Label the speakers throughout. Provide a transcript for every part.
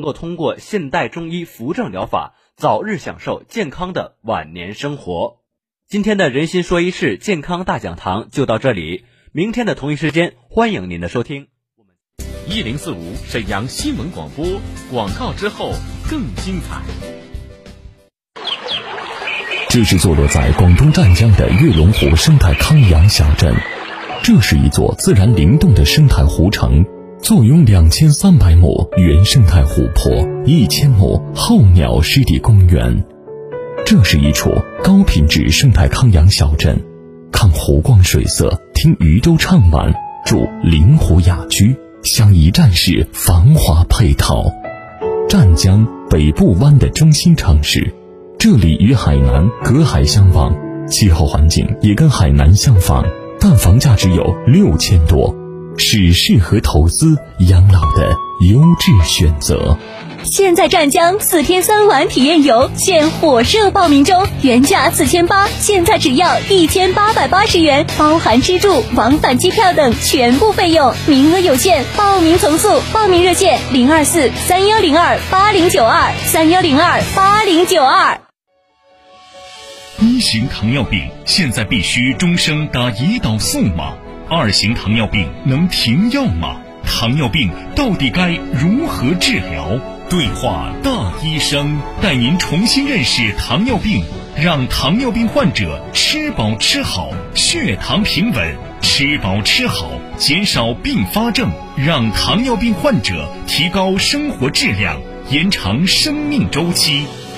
Speaker 1: 能够通过现代中医扶正疗法，早日享受健康的晚年生活。今天的人心说一事健康大讲堂就到这里，明天的同一时间，欢迎您的收听。
Speaker 2: 一零四五沈阳新闻广播广告之后更精彩。
Speaker 3: 这是坐落在广东湛江的月龙湖生态康养小镇，这是一座自然灵动的生态湖城，坐拥两千三百亩原生态湖泊、一千亩候鸟湿地公园。这是一处高品质生态康养小镇，看湖光水色，听渔舟唱晚，住临湖雅居。享一站式繁华配套，湛江北部湾的中心城市，这里与海南隔海相望，气候环境也跟海南相仿，但房价只有六千多，是适合投资养老的优质选择。
Speaker 4: 现在湛江四天三晚体验游现火热报名中，原价四千八，现在只要一千八百八十元，包含吃住、往返机票等全部费用，名额有限，报名从速。报名热线零二四三幺零二八零九二三幺零二八零九二。
Speaker 5: 一型糖尿病现在必须终生打胰岛素吗？二型糖尿病能停药吗？糖尿病到底该如何治疗？对话大医生，带您重新认识糖尿病，让糖尿病患者吃饱吃好，血糖平稳；吃饱吃好，减少并发症，让糖尿病患者提高生活质量，延长生命周期。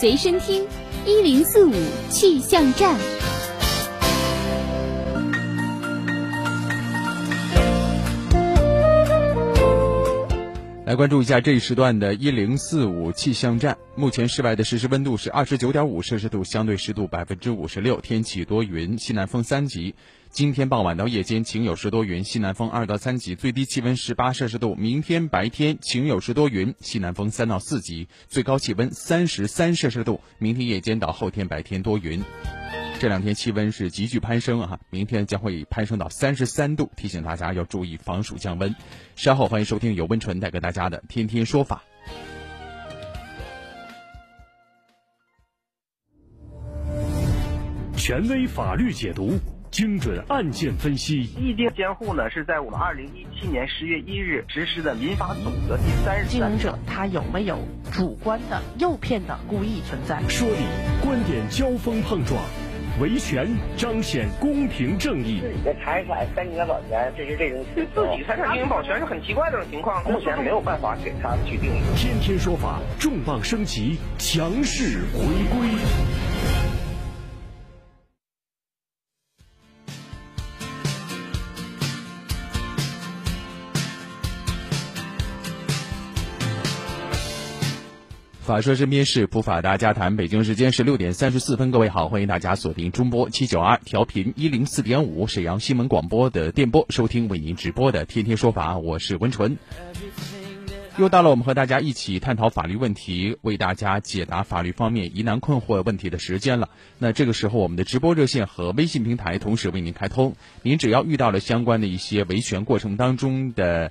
Speaker 4: 随身听，一零四五气象站。
Speaker 6: 来关注一下这一时段的一零四五气象站。目前室外的实时温度是二十九点五摄氏度，相对湿度百分之五十六，天气多云，西南风三级。今天傍晚到夜间晴有时多云，西南风二到三级，最低气温十八摄氏度。明天白天晴有时多云，西南风三到四级，最高气温三十三摄氏度。明天夜间到后天白天多云。这两天气温是急剧攀升啊，明天将会攀升到三十三度，提醒大家要注意防暑降温。稍后欢迎收听由温纯带给大家的《天天说法》，
Speaker 7: 权威法律解读。精准案件分析，
Speaker 8: 意定监护呢是在我们二零一七年十月一日实施的民法总则第三十
Speaker 9: 经营者他有没有主观的诱骗的故意存在？
Speaker 7: 说理，观点交锋碰撞，维权彰显公平正义。
Speaker 10: 自己的财产申请保全，这是这种
Speaker 8: 对自己财产进行保全是很奇怪的这种情况，
Speaker 10: 目前没有办法给他去定义。
Speaker 7: 天天说法，重磅升级，强势回归。
Speaker 6: 法说身边事，普法大家谈。北京时间是六点三十四分，各位好，欢迎大家锁定中波七九二调频一零四点五沈阳新闻广播的电波，收听为您直播的《天天说法》，我是温纯。又到了我们和大家一起探讨法律问题，为大家解答法律方面疑难困惑问题的时间了。那这个时候，我们的直播热线和微信平台同时为您开通，您只要遇到了相关的一些维权过程当中的。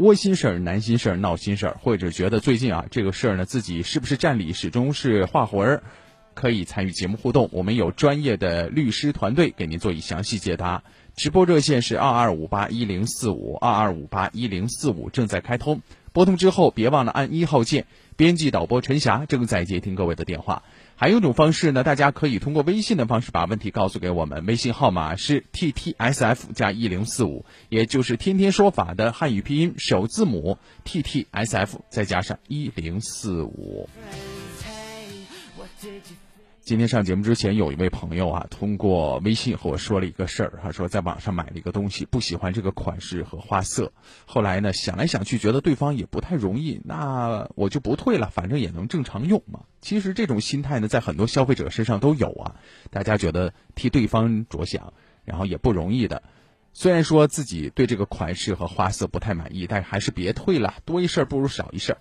Speaker 6: 窝心事儿、难心事儿、闹心事儿，或者觉得最近啊这个事儿呢自己是不是占理，始终是画魂儿，可以参与节目互动。我们有专业的律师团队给您做以详细解答。直播热线是二二五八一零四五二二五八一零四五，正在开通。拨通之后别忘了按一号键。编辑导播陈霞正在接听各位的电话。还有一种方式呢，大家可以通过微信的方式把问题告诉给我们，微信号码是 t t s f 加一零四五，也就是天天说法的汉语拼音首字母 t t s f 再加上一零四五。今天上节目之前，有一位朋友啊，通过微信和我说了一个事儿，他说在网上买了一个东西，不喜欢这个款式和花色，后来呢想来想去，觉得对方也不太容易，那我就不退了，反正也能正常用嘛。其实这种心态呢，在很多消费者身上都有啊。大家觉得替对方着想，然后也不容易的。虽然说自己对这个款式和花色不太满意，但还是别退了，多一事不如少一事。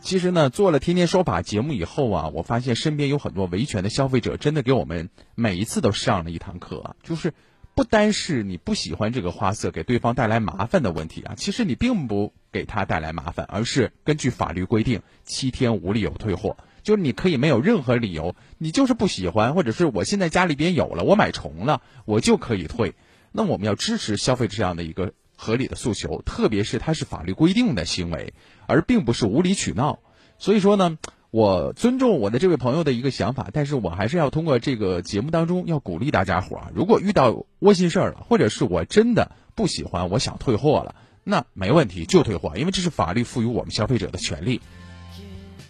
Speaker 6: 其实呢，做了《天天说法》节目以后啊，我发现身边有很多维权的消费者，真的给我们每一次都上了一堂课啊。就是不单是你不喜欢这个花色，给对方带来麻烦的问题啊，其实你并不给他带来麻烦，而是根据法律规定，七天无理由退货。就是你可以没有任何理由，你就是不喜欢，或者是我现在家里边有了，我买重了，我就可以退。那我们要支持消费者这样的一个。合理的诉求，特别是它是法律规定的行为，而并不是无理取闹。所以说呢，我尊重我的这位朋友的一个想法，但是我还是要通过这个节目当中要鼓励大家伙儿，如果遇到窝心事儿了，或者是我真的不喜欢，我想退货了，那没问题就退货，因为这是法律赋予我们消费者的权利。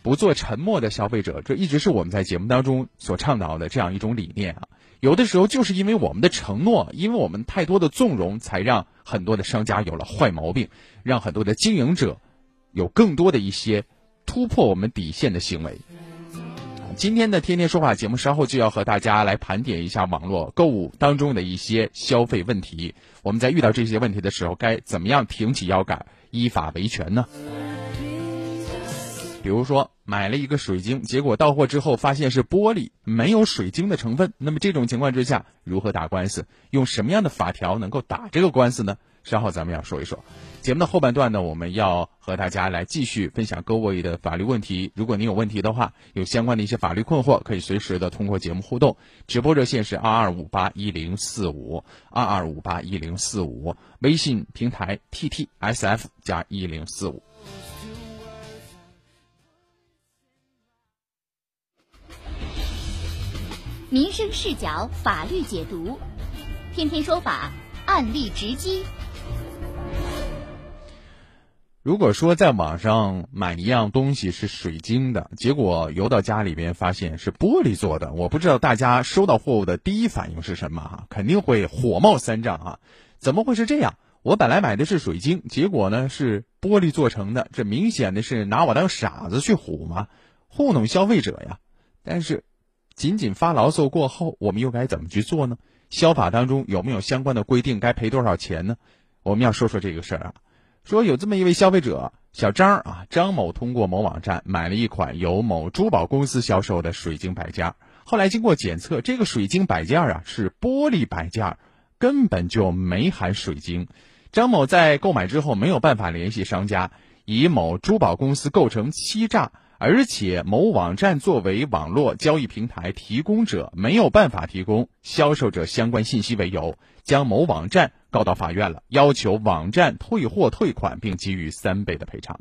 Speaker 6: 不做沉默的消费者，这一直是我们在节目当中所倡导的这样一种理念啊。有的时候就是因为我们的承诺，因为我们太多的纵容，才让很多的商家有了坏毛病，让很多的经营者有更多的一些突破我们底线的行为。今天的天天说话节目稍后就要和大家来盘点一下网络购物当中的一些消费问题。我们在遇到这些问题的时候，该怎么样挺起腰杆，依法维权呢？比如说买了一个水晶，结果到货之后发现是玻璃，没有水晶的成分。那么这种情况之下，如何打官司？用什么样的法条能够打这个官司呢？稍后咱们要说一说。节目的后半段呢，我们要和大家来继续分享各位的法律问题。如果您有问题的话，有相关的一些法律困惑，可以随时的通过节目互动。直播热线是二二五八一零四五二二五八一零四五，微信平台 T T S F 加一零四五。
Speaker 4: 民生视角，法律解读，天天说法，案例直击。
Speaker 6: 如果说在网上买一样东西是水晶的，结果邮到家里边发现是玻璃做的，我不知道大家收到货物的第一反应是什么哈？肯定会火冒三丈啊！怎么会是这样？我本来买的是水晶，结果呢是玻璃做成的，这明显的是拿我当傻子去唬嘛，糊弄消费者呀！但是。仅仅发牢骚过后，我们又该怎么去做呢？消法当中有没有相关的规定？该赔多少钱呢？我们要说说这个事儿啊。说有这么一位消费者小张啊，张某通过某网站买了一款由某珠宝公司销售的水晶摆件，后来经过检测，这个水晶摆件啊是玻璃摆件，根本就没含水晶。张某在购买之后没有办法联系商家，以某珠宝公司构成欺诈。而且某网站作为网络交易平台提供者，没有办法提供销售者相关信息为由，将某网站告到法院了，要求网站退货退款，并给予三倍的赔偿。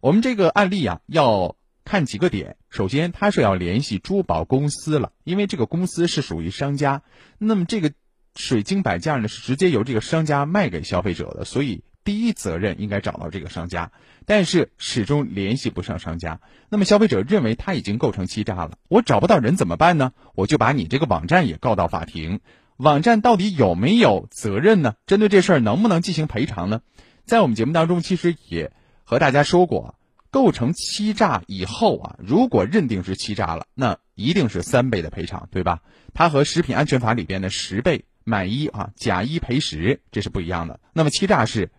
Speaker 6: 我们这个案例啊，要看几个点。首先，他是要联系珠宝公司了，因为这个公司是属于商家。那么这个水晶摆件呢，是直接由这个商家卖给消费者的，所以。第一责任应该找到这个商家，但是始终联系不上商家。那么消费者认为他已经构成欺诈了，我找不到人怎么办呢？我就把你这个网站也告到法庭。网站到底有没有责任呢？针对这事儿能不能进行赔偿呢？在我们节目当中，其实也和大家说过，构成欺诈以后啊，如果认定是欺诈了，那一定是三倍的赔偿，对吧？它和食品安全法里边的十倍买一啊假一赔十这是不一样的。那么欺诈是。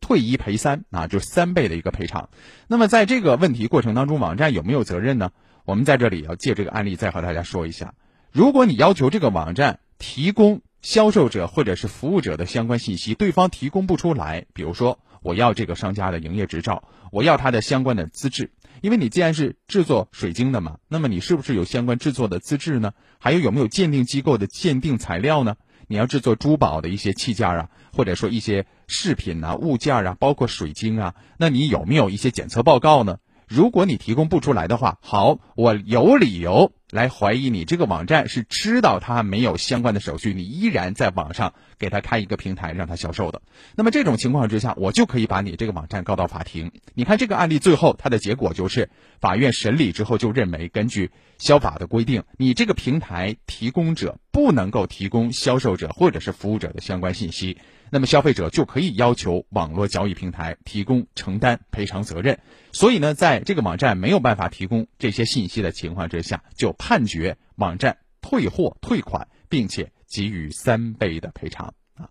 Speaker 6: 退一赔三啊，就是三倍的一个赔偿。那么在这个问题过程当中，网站有没有责任呢？我们在这里要借这个案例再和大家说一下：如果你要求这个网站提供销售者或者是服务者的相关信息，对方提供不出来，比如说我要这个商家的营业执照，我要他的相关的资质，因为你既然是制作水晶的嘛，那么你是不是有相关制作的资质呢？还有有没有鉴定机构的鉴定材料呢？你要制作珠宝的一些器件啊，或者说一些饰品啊、物件啊，包括水晶啊，那你有没有一些检测报告呢？如果你提供不出来的话，好，我有理由来怀疑你这个网站是知道他没有相关的手续，你依然在网上给他开一个平台让他销售的。那么这种情况之下，我就可以把你这个网站告到法庭。你看这个案例最后它的结果就是，法院审理之后就认为，根据消法的规定，你这个平台提供者不能够提供销售者或者是服务者的相关信息。那么消费者就可以要求网络交易平台提供承担赔偿责任。所以呢，在这个网站没有办法提供这些信息的情况之下，就判决网站退货退款，并且给予三倍的赔偿啊。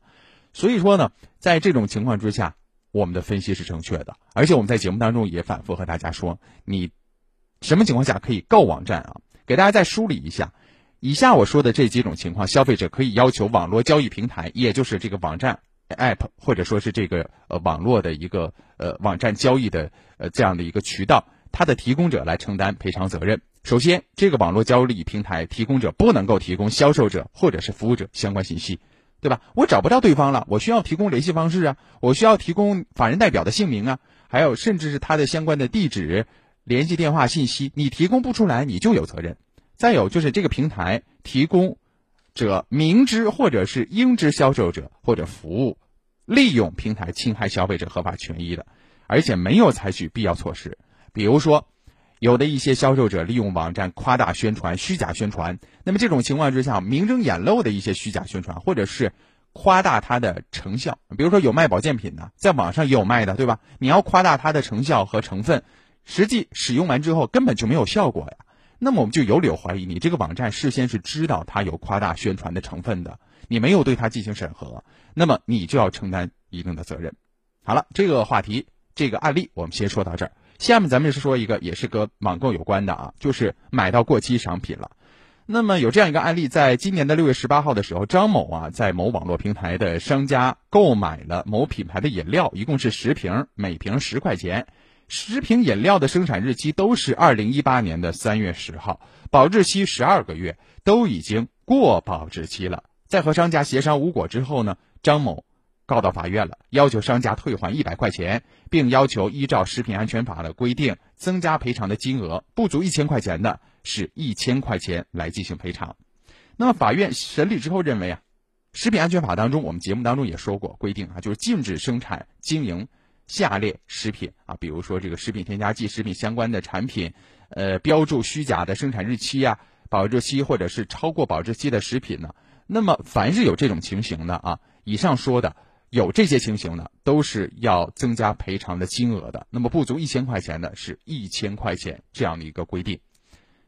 Speaker 6: 所以说呢，在这种情况之下，我们的分析是正确的。而且我们在节目当中也反复和大家说，你什么情况下可以告网站啊？给大家再梳理一下。以下我说的这几种情况，消费者可以要求网络交易平台，也就是这个网站 App，或者说是这个呃网络的一个呃网站交易的呃这样的一个渠道，它的提供者来承担赔偿责任。首先，这个网络交易平台提供者不能够提供销售者或者是服务者相关信息，对吧？我找不到对方了，我需要提供联系方式啊，我需要提供法人代表的姓名啊，还有甚至是他的相关的地址、联系电话信息，你提供不出来，你就有责任。再有就是这个平台提供者明知或者是应知销售者或者服务利用平台侵害消费者合法权益的，而且没有采取必要措施，比如说有的一些销售者利用网站夸大宣传、虚假宣传，那么这种情况之下，明争眼露的一些虚假宣传，或者是夸大它的成效，比如说有卖保健品的，在网上也有卖的，对吧？你要夸大它的成效和成分，实际使用完之后根本就没有效果呀。那么我们就有理由怀疑你这个网站事先是知道它有夸大宣传的成分的，你没有对它进行审核，那么你就要承担一定的责任。好了，这个话题这个案例我们先说到这儿。下面咱们是说一个也是跟网购有关的啊，就是买到过期商品了。那么有这样一个案例，在今年的六月十八号的时候，张某啊在某网络平台的商家购买了某品牌的饮料，一共是十瓶，每瓶十块钱。十瓶饮料的生产日期都是二零一八年的三月十号，保质期十二个月，都已经过保质期了。在和商家协商无果之后呢，张某告到法院了，要求商家退还一百块钱，并要求依照食品安全法的规定增加赔偿的金额，不足一千块钱的是一千块钱来进行赔偿。那么法院审理之后认为啊，食品安全法当中，我们节目当中也说过规定啊，就是禁止生产经营。下列食品啊，比如说这个食品添加剂、食品相关的产品，呃，标注虚假的生产日期呀、保质期或者是超过保质期的食品呢，那么凡是有这种情形的啊，以上说的有这些情形呢，都是要增加赔偿的金额的。那么不足一千块钱的，是一千块钱这样的一个规定。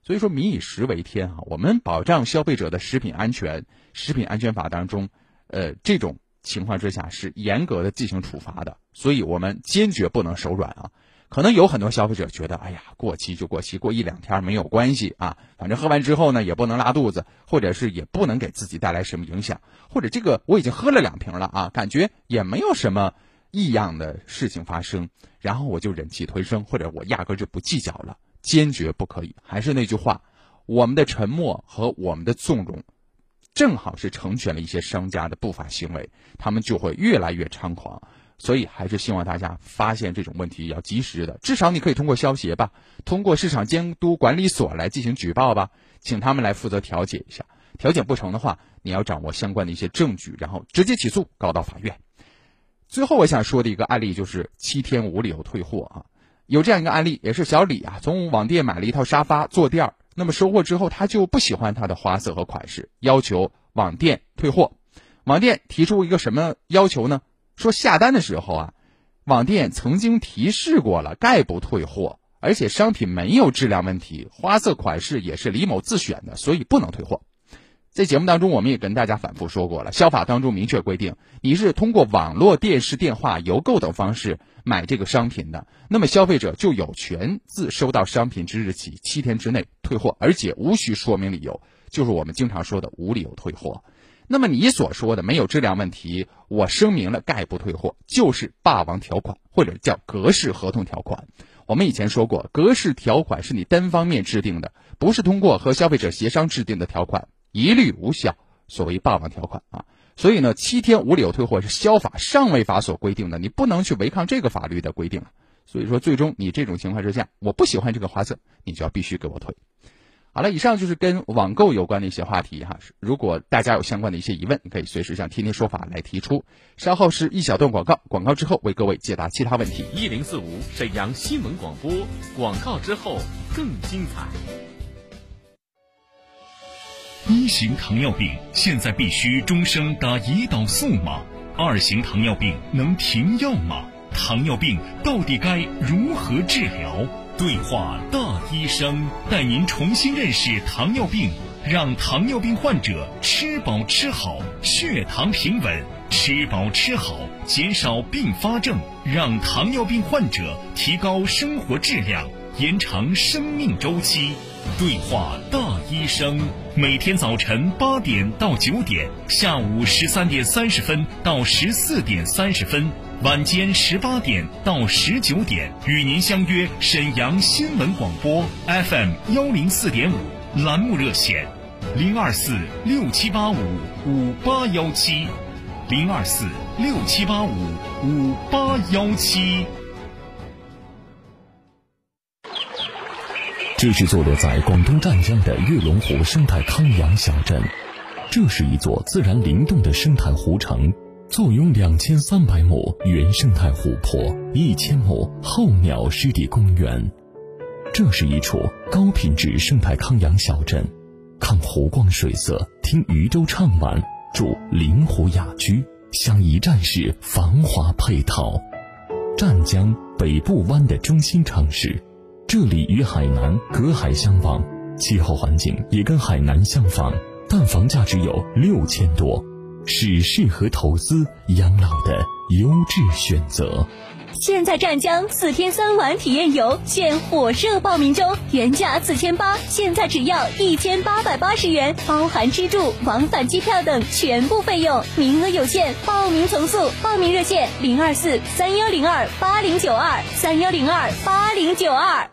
Speaker 6: 所以说民以食为天啊，我们保障消费者的食品安全，食品安全法当中，呃，这种。情况之下是严格的进行处罚的，所以我们坚决不能手软啊！可能有很多消费者觉得，哎呀，过期就过期，过一两天没有关系啊，反正喝完之后呢也不能拉肚子，或者是也不能给自己带来什么影响，或者这个我已经喝了两瓶了啊，感觉也没有什么异样的事情发生，然后我就忍气吞声，或者我压根就不计较了，坚决不可以。还是那句话，我们的沉默和我们的纵容。正好是成全了一些商家的不法行为，他们就会越来越猖狂。所以还是希望大家发现这种问题要及时的，至少你可以通过消协吧，通过市场监督管理所来进行举报吧，请他们来负责调解一下。调解不成的话，你要掌握相关的一些证据，然后直接起诉告到法院。最后我想说的一个案例就是七天无理由退货啊，有这样一个案例，也是小李啊从网店买了一套沙发坐垫。那么收货之后，他就不喜欢它的花色和款式，要求网店退货。网店提出一个什么要求呢？说下单的时候啊，网店曾经提示过了，概不退货，而且商品没有质量问题，花色款式也是李某自选的，所以不能退货。在节目当中，我们也跟大家反复说过了，消法当中明确规定，你是通过网络、电视、电话、邮购等方式买这个商品的，那么消费者就有权自收到商品之日起七天之内退货，而且无需说明理由，就是我们经常说的无理由退货。那么你所说的没有质量问题，我声明了概不退货，就是霸王条款或者叫格式合同条款。我们以前说过，格式条款是你单方面制定的，不是通过和消费者协商制定的条款。一律无效，所谓霸王条款啊，所以呢，七天无理由退货是消法上位法所规定的，你不能去违抗这个法律的规定所以说，最终你这种情况之下，我不喜欢这个花色，你就要必须给我退。好了，以上就是跟网购有关的一些话题哈。如果大家有相关的一些疑问，可以随时向天天说法来提出。稍后是一小段广告，广告之后为各位解答其他问题。
Speaker 2: 一零四五沈阳新闻广播，广告之后更精彩。
Speaker 5: 一型糖尿病现在必须终生打胰岛素吗？二型糖尿病能停药吗？糖尿病到底该如何治疗？对话大医生，带您重新认识糖尿病，让糖尿病患者吃饱吃好，血糖平稳；吃饱吃好，减少并发症，让糖尿病患者提高生活质量，延长生命周期。对话大医生，每天早晨八点到九点，下午十三点三十分到十四点三十分。晚间十八点到十九点，与您相约沈阳新闻广播 FM 幺零四点五栏目热线，零二四六七八五五八幺七，零二四六七八五五八幺七。
Speaker 3: 这是坐落在广东湛江的月龙湖生态康养小镇，这是一座自然灵动的生态湖城。坐拥两千三百亩原生态湖泊，一千亩候鸟湿地公园，这是一处高品质生态康养小镇。看湖光水色，听渔舟唱晚，住临湖雅居，享一站式繁华配套。湛江北部湾的中心城市，这里与海南隔海相望，气候环境也跟海南相仿，但房价只有六千多。是适合投资养老的优质选择。
Speaker 4: 现在湛江四天三晚体验游现火热报名中，原价四千八，现在只要一千八百八十元，包含吃住、往返机票等全部费用，名额有限，报名从速。报名热线零二四三幺零二八零九二三幺零二八零九二。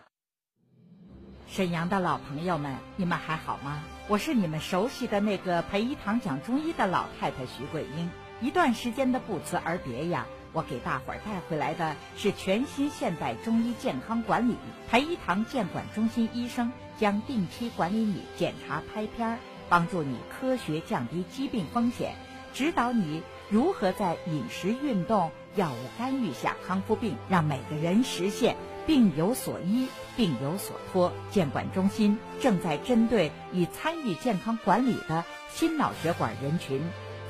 Speaker 11: 沈阳的老朋友们，你们还好吗？我是你们熟悉的那个培一堂讲中医的老太太徐桂英。一段时间的不辞而别呀，我给大伙儿带回来的是全新现代中医健康管理。培一堂健管中心医生将定期管理你检查拍片儿，帮助你科学降低疾病风险，指导你如何在饮食、运动、药物干预下康复病，让每个人实现。病有所医，病有所托。监管中心正在针对已参与健康管理的心脑血管人群，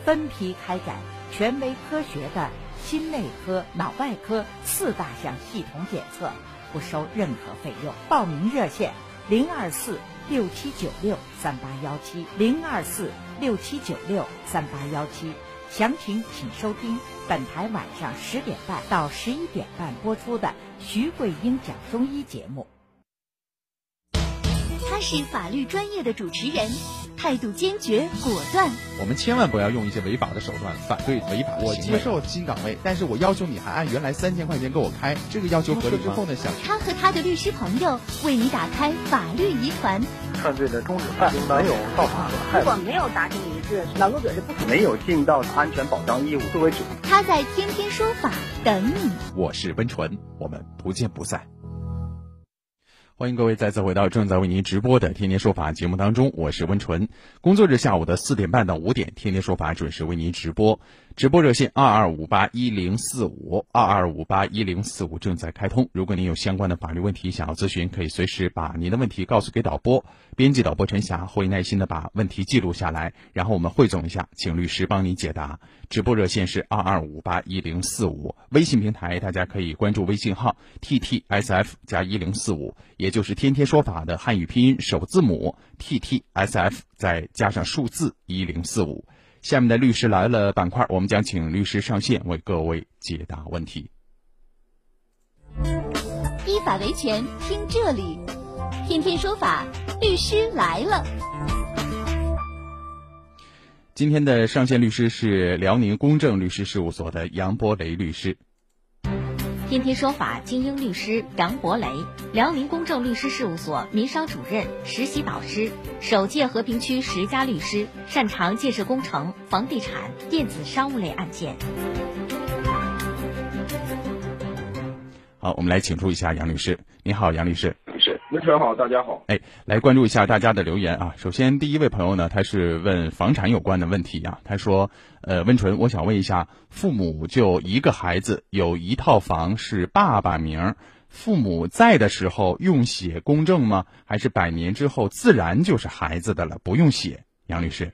Speaker 11: 分批开展权威科学的心内科、脑外科四大项系统检测，不收任何费用。报名热线：零二四六七九六三八幺七，零二四六七九六三八幺七。详情请收听本台晚上十点半到十一点半播出的徐桂英讲中医节目。
Speaker 4: 他是法律专业的主持人，态度坚决果断。
Speaker 6: 我们千万不要用一些违法的手段反对违法的
Speaker 12: 我接受新岗位，但是我要求你还按原来三千块钱给我开，这个要求合理之后呢？想
Speaker 4: 他和他的律师朋友为你打开法律疑团。
Speaker 10: 犯罪的终止犯没有造成损害。
Speaker 13: 如果没有达成一致，劳动者是不可能
Speaker 10: 没有尽到安全保障义务作为主。
Speaker 4: 他在天天说法等你。
Speaker 6: 我是温纯，我们不见不散。欢迎各位再次回到正在为您直播的《天天说法》节目当中，我是温纯。工作日下午的四点半到五点，《天天说法》准时为您直播。直播热线二二五八一零四五二二五八一零四五正在开通。如果您有相关的法律问题想要咨询，可以随时把您的问题告诉给导播，编辑导播陈霞会耐心的把问题记录下来，然后我们汇总一下，请律师帮您解答。直播热线是二二五八一零四五，微信平台大家可以关注微信号 t t s f 加一零四五，也就是天天说法的汉语拼音首字母 t t s f 再加上数字一零四五。下面的律师来了板块，我们将请律师上线为各位解答问题。
Speaker 4: 依法维权，听这里，天天说法，律师来了。
Speaker 6: 今天的上线律师是辽宁公正律师事务所的杨波雷律师。
Speaker 14: 天天说法精英律师杨博雷，辽宁公正律师事务所民商主任、实习导师，首届和平区十佳律师，擅长建设工程、房地产、电子商务类案件。
Speaker 6: 好，我们来请出一下杨律师。你好，杨律师。
Speaker 15: 是，温晨好，大家好。
Speaker 6: 哎，来关注一下大家的留言啊。首先，第一位朋友呢，他是问房产有关的问题啊。他说：“呃，温纯，我想问一下，父母就一个孩子，有一套房是爸爸名，父母在的时候用写公证吗？还是百年之后自然就是孩子的了，不用写？”杨律师。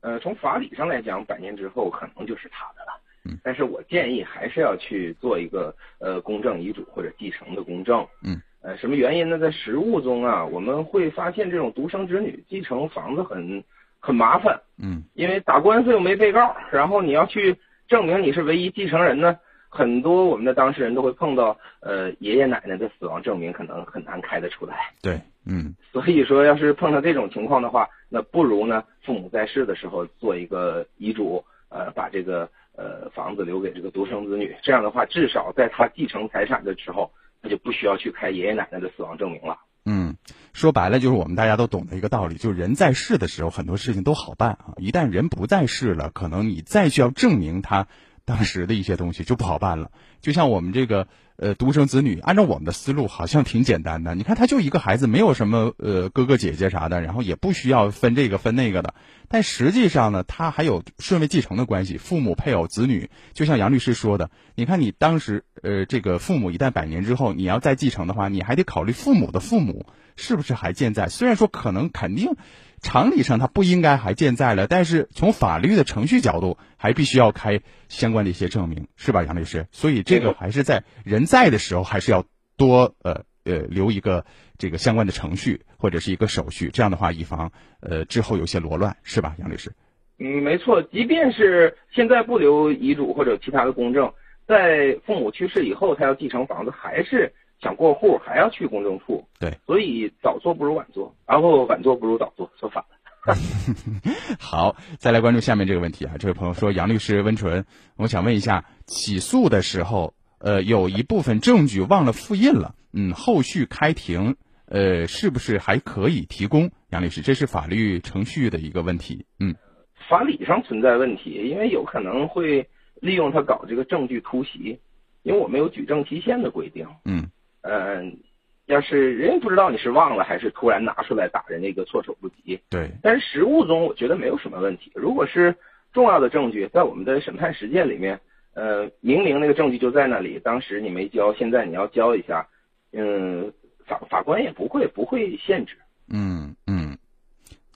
Speaker 15: 呃，从法理上来讲，百年之后可能就是他的了。嗯，但是我建议还是要去做一个呃公证遗嘱或者继承的公证。
Speaker 6: 嗯，
Speaker 15: 呃，什么原因呢？在实务中啊，我们会发现这种独生子女继承房子很很麻烦。
Speaker 6: 嗯，
Speaker 15: 因为打官司又没被告，然后你要去证明你是唯一继承人呢，很多我们的当事人都会碰到呃爷爷奶奶的死亡证明可能很难开得出来。
Speaker 6: 对，嗯，
Speaker 15: 所以说要是碰到这种情况的话，那不如呢父母在世的时候做一个遗嘱，呃，把这个。呃，房子留给这个独生子女，这样的话，至少在他继承财产的时候，他就不需要去开爷爷奶奶的死亡证明了。
Speaker 6: 嗯，说白了就是我们大家都懂得一个道理，就是人在世的时候很多事情都好办啊，一旦人不在世了，可能你再需要证明他当时的一些东西就不好办了。就像我们这个。呃，独生子女，按照我们的思路，好像挺简单的。你看，他就一个孩子，没有什么呃哥哥姐姐啥的，然后也不需要分这个分那个的。但实际上呢，他还有顺位继承的关系，父母、配偶、子女。就像杨律师说的，你看你当时呃，这个父母一旦百年之后，你要再继承的话，你还得考虑父母的父母是不是还健在。虽然说可能肯定。常理上他不应该还健在了，但是从法律的程序角度，还必须要开相关的一些证明，是吧，杨律师？所以这个还是在人在的时候，还是要多呃呃留一个这个相关的程序或者是一个手续，这样的话以防呃之后有些罗乱，是吧，杨律师？
Speaker 15: 嗯，没错，即便是现在不留遗嘱或者其他的公证，在父母去世以后，他要继承房子，还是。想过户还要去公证处，
Speaker 6: 对，
Speaker 15: 所以早做不如晚做，然后晚做不如早做，说反了。
Speaker 6: 好，再来关注下面这个问题啊，这位朋友说：“杨律师温纯，我想问一下，起诉的时候，呃，有一部分证据忘了复印了，嗯，后续开庭，呃，是不是还可以提供？杨律师，这是法律程序的一个问题，嗯，
Speaker 15: 法理上存在问题，因为有可能会利用他搞这个证据突袭，因为我们有举证期限的规定，
Speaker 6: 嗯。
Speaker 15: 嗯，要是人家不知道你是忘了还是突然拿出来打人，那个措手不及。
Speaker 6: 对，
Speaker 15: 但是实物中我觉得没有什么问题。如果是重要的证据，在我们的审判实践里面，呃，明明那个证据就在那里，当时你没交，现在你要交一下，嗯，法法官也不会不会限制。
Speaker 6: 嗯嗯。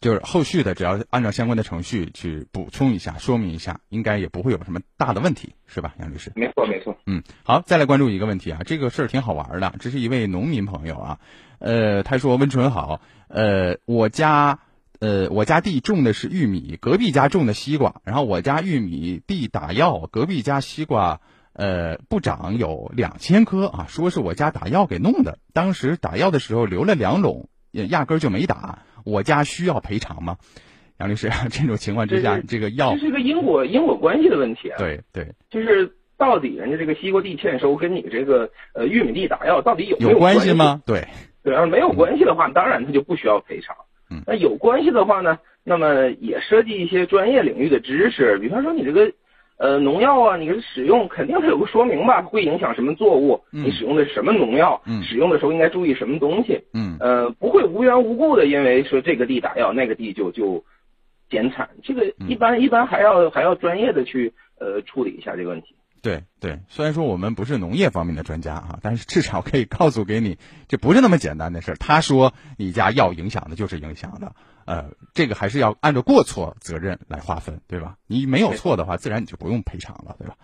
Speaker 6: 就是后续的，只要按照相关的程序去补充一下、说明一下，应该也不会有什么大的问题，是吧，杨律师？
Speaker 15: 没错，没错。
Speaker 6: 嗯，好，再来关注一个问题啊，这个事儿挺好玩的。这是一位农民朋友啊，呃，他说：“温纯好，呃，我家，呃，我家地种的是玉米，隔壁家种的西瓜，然后我家玉米地打药，隔壁家西瓜，呃，不长有两千棵啊，说是我家打药给弄的，当时打药的时候留了两垄，也压根儿就没打。”我家需要赔偿吗，杨律师？这种情况之下，这个药
Speaker 15: 这是一个因果因果关系的问题啊。
Speaker 6: 对对，
Speaker 15: 就是到底人家这个西瓜地欠收跟你这个呃玉米地打药到底有没
Speaker 6: 有
Speaker 15: 关
Speaker 6: 系吗？对
Speaker 15: 对，要是没有关系的话，当然他就不需要赔偿。
Speaker 6: 嗯，
Speaker 15: 那有关系的话呢，那么也涉及一些专业领域的知识，比方说你这个。呃，农药啊，你使用肯定它有个说明吧，会影响什么作物？你使用的是什么农药？使用的时候应该注意什么东西？
Speaker 6: 嗯，
Speaker 15: 呃，不会无缘无故的因为说这个地打药，那个地就就减产，这个一般一般还要还要专业的去呃处理一下这个问题。
Speaker 6: 对对，虽然说我们不是农业方面的专家啊，但是至少可以告诉给你，这不是那么简单的事儿。他说你家要影响的就是影响的。呃，这个还是要按照过错责任来划分，对吧？你没有错的话，自然你就不用赔偿了，对吧？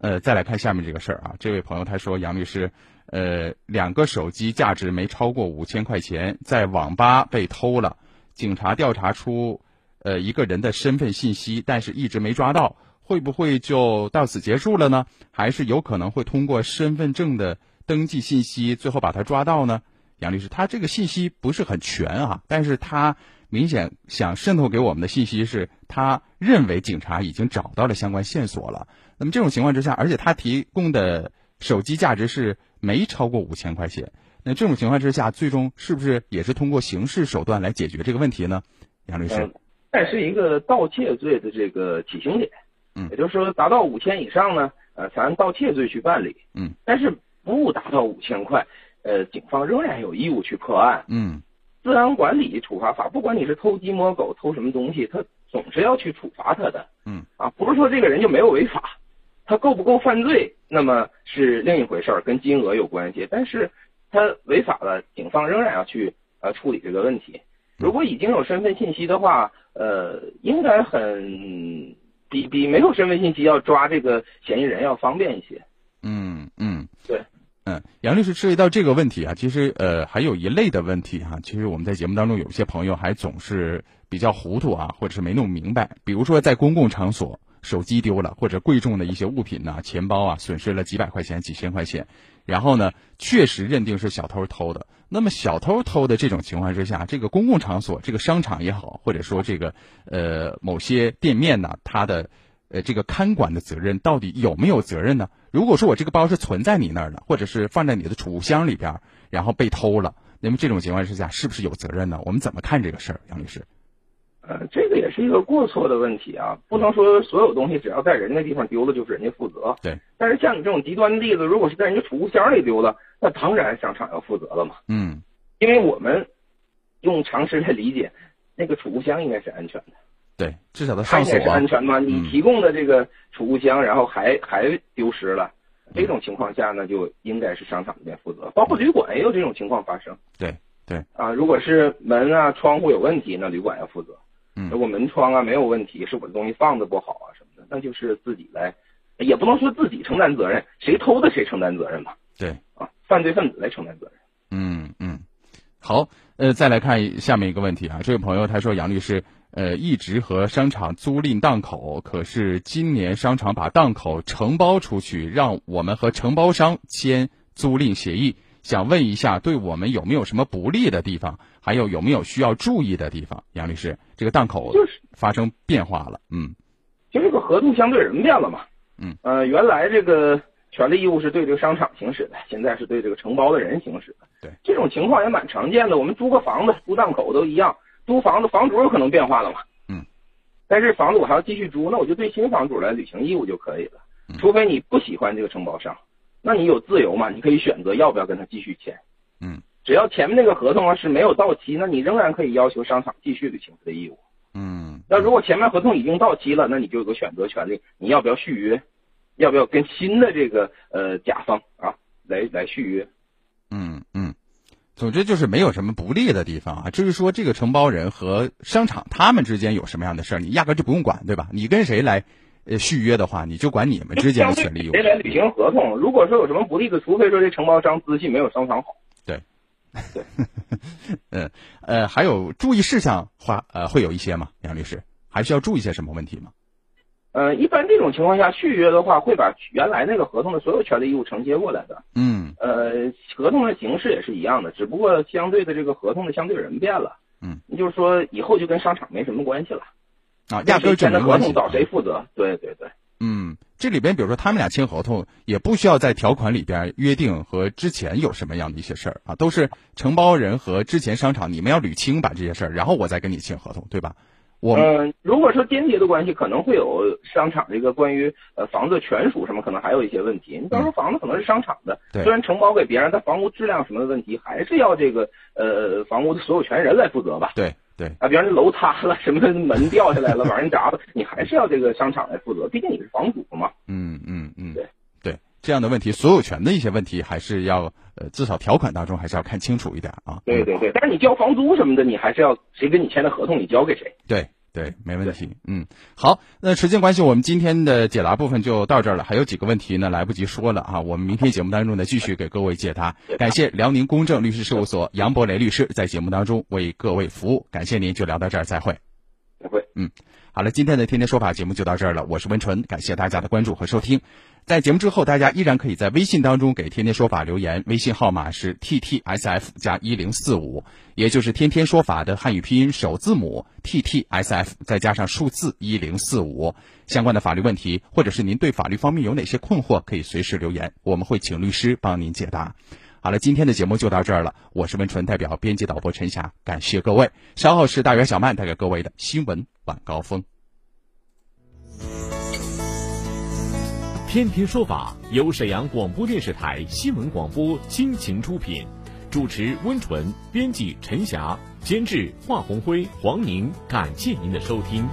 Speaker 6: 呃，再来看下面这个事儿啊，这位朋友他说，杨律师，呃，两个手机价值没超过五千块钱，在网吧被偷了，警察调查出呃一个人的身份信息，但是一直没抓到，会不会就到此结束了呢？还是有可能会通过身份证的登记信息，最后把他抓到呢？杨律师，他这个信息不是很全啊，但是他。明显想渗透给我们的信息是，他认为警察已经找到了相关线索了。那么这种情况之下，而且他提供的手机价值是没超过五千块钱。那这种情况之下，最终是不是也是通过刑事手段来解决这个问题呢？杨律师，
Speaker 15: 这是一个盗窃罪的这个起刑点。
Speaker 6: 嗯，
Speaker 15: 也就是说，达到五千以上呢，呃，才按盗窃罪去办理。
Speaker 6: 嗯，
Speaker 15: 但是不达到五千块，呃，警方仍然有义务去破案。
Speaker 6: 嗯，
Speaker 15: 治安管理处罚法，不管你是偷鸡摸狗、偷什么东西，他总是要去处罚他的。
Speaker 6: 嗯，
Speaker 15: 啊，不是说这个人就没有违法，他够不够犯罪，那么是另一回事儿，跟金额有关系。但是他违法了，警方仍然要去呃处理这个问题。如果已经有身份信息的话，呃，应该很比比没有身份信息要抓这个嫌疑人要方便一些。
Speaker 6: 嗯嗯，
Speaker 15: 对，
Speaker 6: 嗯，杨律师涉及到这个问题啊，其实呃还有一类的问题哈、其实我们在节目当中有些朋友还总是比较糊涂啊，或者是没弄明白，比如说在公共场所手机丢了，或者贵重的一些物品呐、钱包啊损失了几百块钱、几千块钱，然后呢确实认定是小偷偷的。那么小偷偷的这种情况之下，这个公共场所，这个商场也好，或者说这个呃某些店面呢，它的呃这个看管的责任到底有没有责任呢？如果说我这个包是存在你那儿的，或者是放在你的储物箱里边，然后被偷了，那么这种情况之下是不是有责任呢？我们怎么看这个事儿，杨律师？
Speaker 15: 呃，这个也是一个过错的问题啊，不能说所有东西只要在人家地方丢了就是人家负责。
Speaker 6: 对。
Speaker 15: 但是像你这种极端的例子，如果是在人家储物箱里丢了，那当然商场要负责了嘛。
Speaker 6: 嗯。
Speaker 15: 因为我们用常识来理解，那个储物箱应该是安全的。
Speaker 6: 对，至少它上锁啊
Speaker 15: 安全吗？你提供的这个储物箱，然后还还丢失了，这种情况下呢，就应该是商场这边负责。包括旅馆也有这种情况发生
Speaker 6: 对对，
Speaker 15: 啊。如果是门啊、窗户有问题，那旅馆要负责。
Speaker 6: 嗯
Speaker 15: 如果门窗啊没有问题，是我的东西放的不好啊什么的，那就是自己来，也不能说自己承担责任，谁偷的谁承担责任吧。
Speaker 6: 对
Speaker 15: 啊，犯罪分子来承担责任。
Speaker 6: 嗯嗯，好，呃，再来看下面一个问题啊，这位朋友他说杨律师，呃，一直和商场租赁档口，可是今年商场把档口承包出去，让我们和承包商签租赁协议，想问一下，对我们有没有什么不利的地方？还有有没有需要注意的地方？杨律师，这个档口发生变化了，嗯
Speaker 15: 就这个合同相对人变了嘛。
Speaker 6: 嗯。
Speaker 15: 呃，原来这个权利义务是对这个商场行使的，现在是对这个承包的人行使的。
Speaker 6: 对。
Speaker 15: 这种情况也蛮常见的，我们租个房子、租档口都一样，租房子房主有可能变化了嘛。
Speaker 6: 嗯。
Speaker 15: 但是房子我还要继续租，那我就对新房主来履行义务就可以了。除非你不喜欢这个承包商，那你有自由嘛？你可以选择要不要跟他继续签。
Speaker 6: 嗯。
Speaker 15: 只要前面那个合同啊是没有到期，那你仍然可以要求商场继续履行他的义务。
Speaker 6: 嗯。
Speaker 15: 那如果前面合同已经到期了，那你就有个选择权利，你要不要续约？要不要跟新的这个呃甲方啊来来续约？
Speaker 6: 嗯嗯，总之就是没有什么不利的地方啊，至于说这个承包人和商场他们之间有什么样的事儿，你压根儿就不用管，对吧？你跟谁来呃续约的话，你就管你们之间的权利义务。
Speaker 15: 谁来履行合同？如果说有什么不利的，除非说这承包商资信没有商场好。
Speaker 6: 对，
Speaker 15: 对，
Speaker 6: 嗯 呃，还有注意事项话呃会有一些吗？杨律师，还需要注意些什么问题吗？
Speaker 15: 呃，一般这种情况下续约的话，会把原来那个合同的所有权利义务承接过来的。
Speaker 6: 嗯
Speaker 15: 呃，合同的形式也是一样的，只不过相对的这个合同的相对人变了。
Speaker 6: 嗯，
Speaker 15: 就是说以后就跟商场没什么关系了。
Speaker 6: 啊，压根儿就
Speaker 15: 签
Speaker 6: 没关系。
Speaker 15: 合同找谁负责？对对对。
Speaker 6: 嗯，这里边比如说他们俩签合同，也不需要在条款里边约定和之前有什么样的一些事儿啊，都是承包人和之前商场你们要捋清把这些事儿，然后我再跟你签合同，对吧？我
Speaker 15: 嗯、如果说间接的关系，可能会有商场这个关于呃房子权属什么，可能还有一些问题。你到时候房子可能是商场的，
Speaker 6: 对
Speaker 15: 虽然承包给别人，但房屋质量什么的问题，还是要这个呃房屋的所有权人来负责吧？
Speaker 6: 对对
Speaker 15: 啊，比方说楼塌了，什么门掉下来了，把人砸了，你还是要这个商场来负责，毕竟你是房主嘛。
Speaker 6: 嗯嗯嗯，
Speaker 15: 对
Speaker 6: 对，这样的问题，所有权的一些问题，还是要呃至少条款当中还是要看清楚一点啊。
Speaker 15: 对对对，但是你交房租什么的，你还是要谁跟你签的合同，你交给谁。
Speaker 6: 对对，没问题。嗯，好，那时间关系，我们今天的解答部分就到这儿了。还有几个问题呢，来不及说了啊，我们明天节目当中呢继续给各位解答。感谢辽宁公正律师事务所杨博雷律师在节目当中为各位服务，感谢您，就聊到这儿，
Speaker 15: 再会。
Speaker 6: 嗯，好了，今天的天天说法节目就到这儿了，我是温纯，感谢大家的关注和收听。在节目之后，大家依然可以在微信当中给天天说法留言，微信号码是 t t s f 加一零四五，也就是天天说法的汉语拼音首字母 t t s f 再加上数字一零四五。相关的法律问题，或者是您对法律方面有哪些困惑，可以随时留言，我们会请律师帮您解答。好了，今天的节目就到这儿了。我是温纯，代表编辑导播陈霞，感谢各位。稍后是大圆小曼带给各位的新闻晚高峰。
Speaker 2: 天天说法由沈阳广播电视台新闻广播倾情出品，主持温纯，编辑陈霞，监制华红辉、黄宁。感谢您的收听。